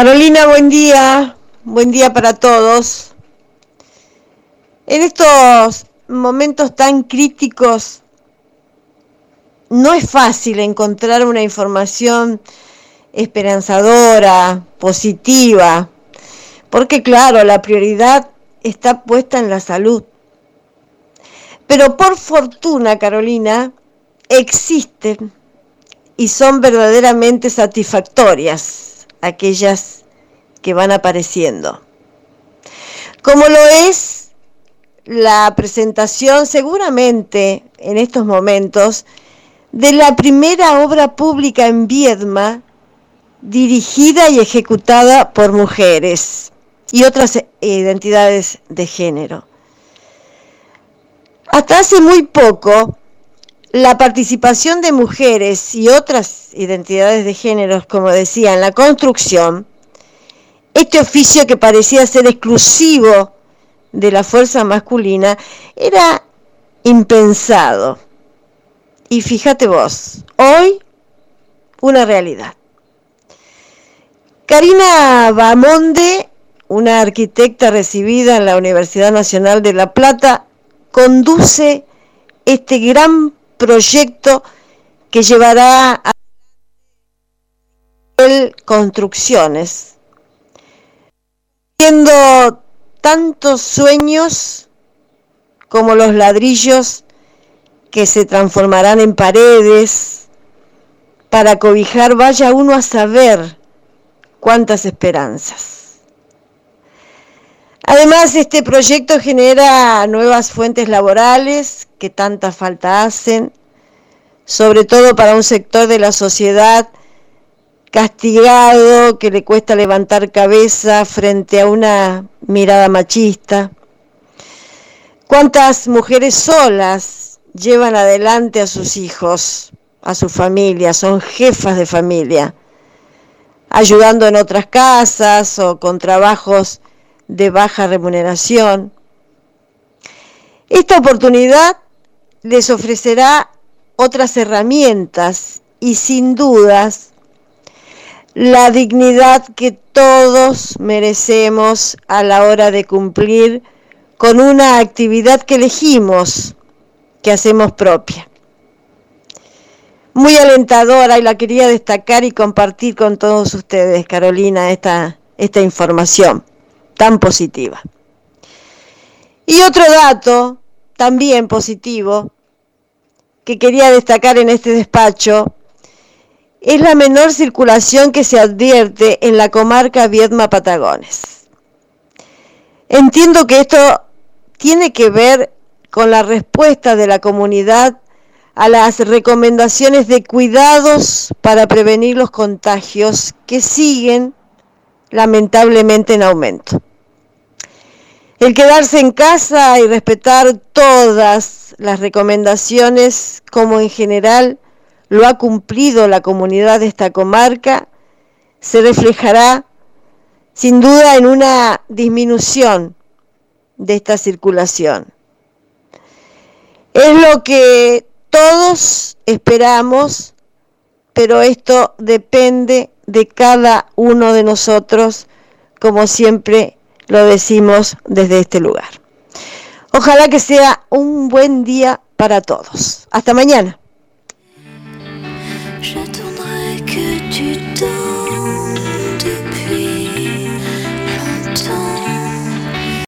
Carolina, buen día. Buen día para todos. En estos momentos tan críticos, no es fácil encontrar una información esperanzadora, positiva, porque claro, la prioridad está puesta en la salud. Pero por fortuna, Carolina, existen y son verdaderamente satisfactorias aquellas que van apareciendo. Como lo es la presentación seguramente en estos momentos de la primera obra pública en Viedma dirigida y ejecutada por mujeres y otras identidades de género. Hasta hace muy poco, la participación de mujeres y otras identidades de género, como decía, en la construcción, este oficio que parecía ser exclusivo de la fuerza masculina, era impensado. Y fíjate vos, hoy una realidad. Karina Bamonde, una arquitecta recibida en la Universidad Nacional de La Plata, conduce este gran proyecto que llevará a construcciones, viendo tantos sueños como los ladrillos que se transformarán en paredes para cobijar, vaya uno a saber cuántas esperanzas. Además, este proyecto genera nuevas fuentes laborales que tanta falta hacen, sobre todo para un sector de la sociedad castigado, que le cuesta levantar cabeza frente a una mirada machista. ¿Cuántas mujeres solas llevan adelante a sus hijos, a su familia, son jefas de familia, ayudando en otras casas o con trabajos de baja remuneración. Esta oportunidad les ofrecerá otras herramientas y sin dudas la dignidad que todos merecemos a la hora de cumplir con una actividad que elegimos, que hacemos propia. Muy alentadora y la quería destacar y compartir con todos ustedes, Carolina, esta, esta información tan positiva. Y otro dato también positivo que quería destacar en este despacho es la menor circulación que se advierte en la comarca Viedma Patagones. Entiendo que esto tiene que ver con la respuesta de la comunidad a las recomendaciones de cuidados para prevenir los contagios que siguen lamentablemente en aumento. El quedarse en casa y respetar todas las recomendaciones, como en general lo ha cumplido la comunidad de esta comarca, se reflejará sin duda en una disminución de esta circulación. Es lo que todos esperamos, pero esto depende de cada uno de nosotros, como siempre lo decimos desde este lugar. Ojalá que sea un buen día para todos. Hasta mañana.